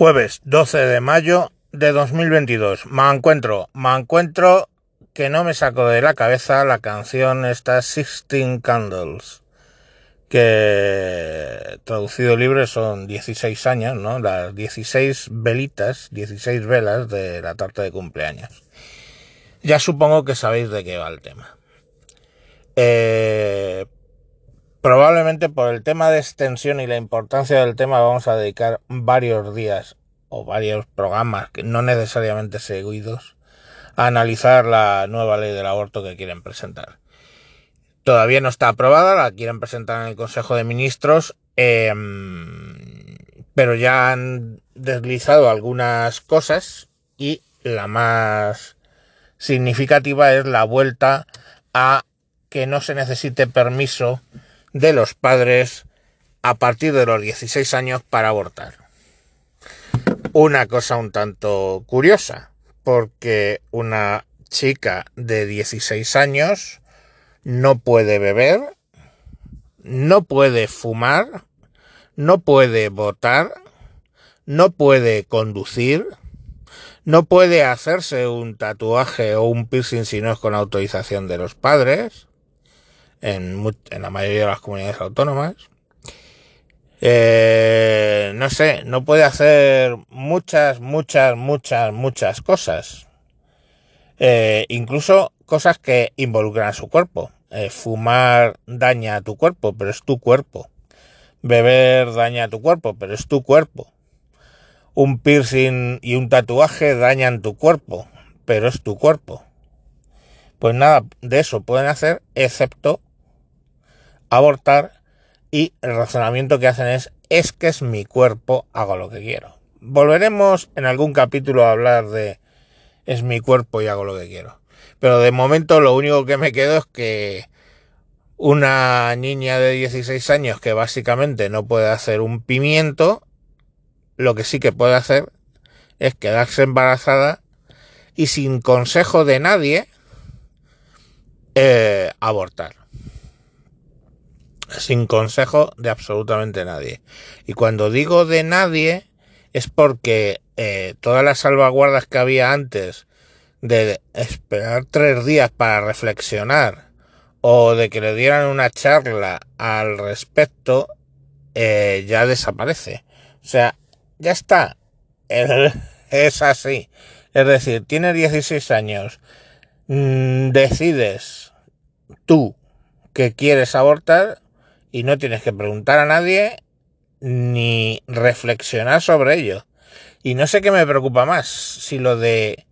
Jueves 12 de mayo de 2022. Me encuentro, me encuentro que no me saco de la cabeza la canción esta Sixteen Candles, que traducido libre son 16 años, ¿no? Las 16 velitas, 16 velas de la tarta de cumpleaños. Ya supongo que sabéis de qué va el tema. Eh, probablemente por el tema de extensión y la importancia del tema vamos a dedicar varios días o varios programas que no necesariamente seguidos a analizar la nueva ley del aborto que quieren presentar. Todavía no está aprobada, la quieren presentar en el Consejo de Ministros, eh, pero ya han deslizado algunas cosas y la más significativa es la vuelta a que no se necesite permiso de los padres a partir de los 16 años para abortar. Una cosa un tanto curiosa, porque una chica de 16 años no puede beber, no puede fumar, no puede votar, no puede conducir, no puede hacerse un tatuaje o un piercing si no es con autorización de los padres, en, la mayoría de las comunidades autónomas. Eh, no sé, no puede hacer muchas, muchas, muchas, muchas cosas. Eh, incluso cosas que involucran a su cuerpo. Eh, fumar daña a tu cuerpo, pero es tu cuerpo. Beber daña a tu cuerpo, pero es tu cuerpo. Un piercing y un tatuaje dañan tu cuerpo, pero es tu cuerpo. Pues nada de eso pueden hacer, excepto abortar y el razonamiento que hacen es es que es mi cuerpo, hago lo que quiero. Volveremos en algún capítulo a hablar de es mi cuerpo y hago lo que quiero. Pero de momento lo único que me quedo es que una niña de 16 años que básicamente no puede hacer un pimiento, lo que sí que puede hacer es quedarse embarazada y sin consejo de nadie eh, abortar sin consejo de absolutamente nadie. Y cuando digo de nadie es porque eh, todas las salvaguardas que había antes de esperar tres días para reflexionar o de que le dieran una charla al respecto eh, ya desaparece. O sea, ya está. Es así. Es decir, tienes 16 años, mm, decides tú que quieres abortar, y no tienes que preguntar a nadie ni reflexionar sobre ello. Y no sé qué me preocupa más, si lo de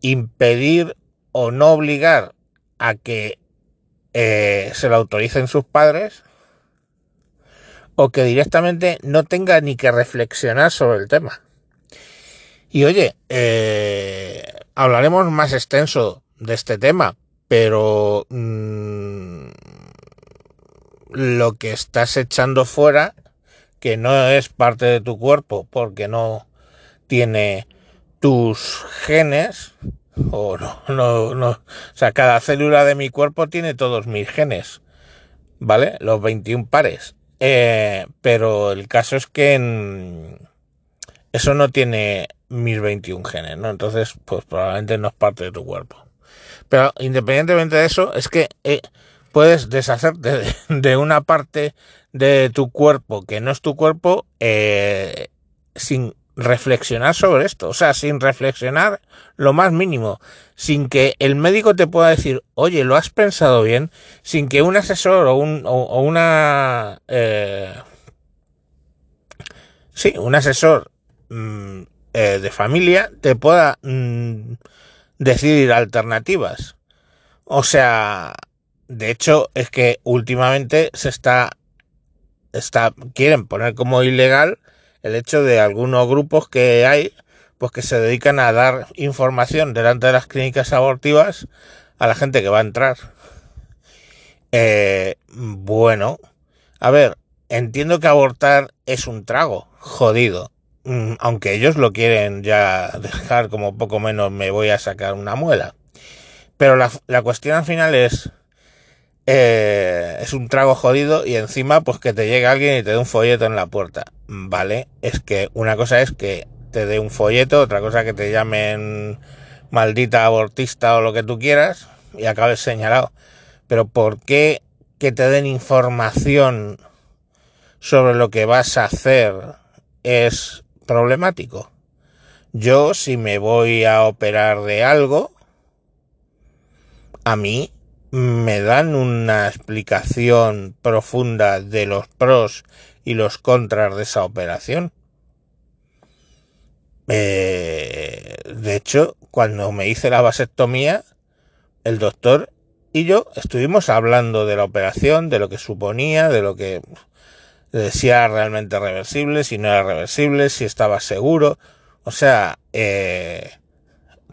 impedir o no obligar a que eh, se lo autoricen sus padres o que directamente no tenga ni que reflexionar sobre el tema. Y oye, eh, hablaremos más extenso de este tema, pero mm, lo que estás echando fuera, que no es parte de tu cuerpo porque no tiene tus genes, o no, no, no, o sea, cada célula de mi cuerpo tiene todos mis genes, ¿vale? Los 21 pares. Eh, pero el caso es que eso no tiene mis 21 genes, ¿no? Entonces, pues probablemente no es parte de tu cuerpo. Pero independientemente de eso, es que eh, puedes deshacerte de una parte de tu cuerpo que no es tu cuerpo eh, sin reflexionar sobre esto, o sea, sin reflexionar lo más mínimo, sin que el médico te pueda decir, oye, lo has pensado bien, sin que un asesor o, un, o, una... Eh, sí, un asesor mm, eh, de familia te pueda mm, decidir alternativas. O sea, de hecho, es que últimamente se está, está, quieren poner como ilegal el hecho de algunos grupos que hay, pues que se dedican a dar información delante de las clínicas abortivas a la gente que va a entrar. Eh, bueno, a ver, entiendo que abortar es un trago, jodido. Mm, aunque ellos lo quieren ya dejar como poco menos me voy a sacar una muela. Pero la, la cuestión al final es, eh, es un trago jodido y encima pues que te llegue alguien y te dé un folleto en la puerta. vale, es que una cosa es que te dé un folleto, otra cosa que te llamen maldita abortista o lo que tú quieras y acabes señalado. Pero ¿por qué que te den información sobre lo que vas a hacer es problemático? Yo si me voy a operar de algo, a mí me dan una explicación profunda de los pros y los contras de esa operación. Eh, de hecho, cuando me hice la vasectomía, el doctor y yo estuvimos hablando de la operación, de lo que suponía, de lo que decía realmente reversible, si no era reversible, si estaba seguro. O sea, eh,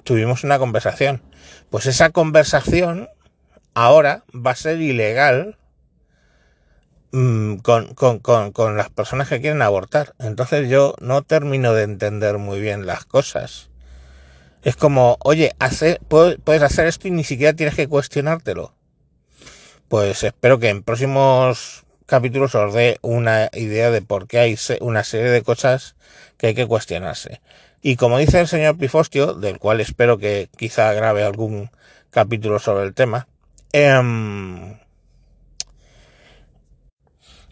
tuvimos una conversación. Pues esa conversación ahora va a ser ilegal mm, con, con, con, con, las personas que quieren abortar. Entonces yo no termino de entender muy bien las cosas. Es como, oye, hace, puedes hacer esto y ni siquiera tienes que cuestionártelo. Pues espero que en próximos capítulos os dé una idea de por qué hay una serie de cosas que hay que cuestionarse. Y como dice el señor Pifostio, del cual espero que quizá grabe algún capítulo sobre el tema, eh,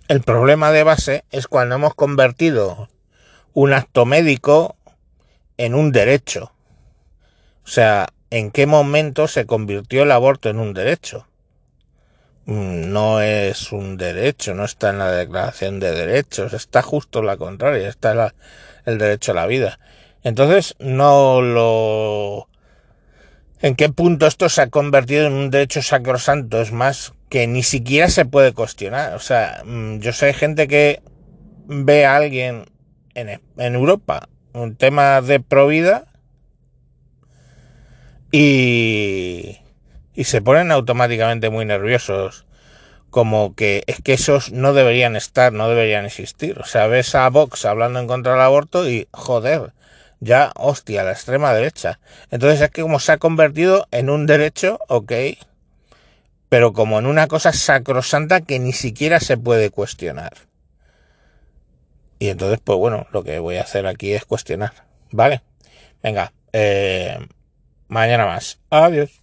el problema de base es cuando hemos convertido un acto médico en un derecho. O sea, ¿en qué momento se convirtió el aborto en un derecho? Mm, no es un derecho, no está en la declaración de derechos, está justo la contraria, está el derecho a la vida. Entonces, no lo en qué punto esto se ha convertido en un derecho sacrosanto, es más, que ni siquiera se puede cuestionar. O sea, mm, yo sé gente que ve a alguien en, en Europa un tema de provida y, y se ponen automáticamente muy nerviosos. Como que es que esos no deberían estar, no deberían existir. O sea, ves a Vox hablando en contra del aborto y joder, ya, hostia, la extrema derecha. Entonces es que como se ha convertido en un derecho, ok, pero como en una cosa sacrosanta que ni siquiera se puede cuestionar. Y entonces, pues bueno, lo que voy a hacer aquí es cuestionar, ¿vale? Venga, eh, mañana más. Adiós.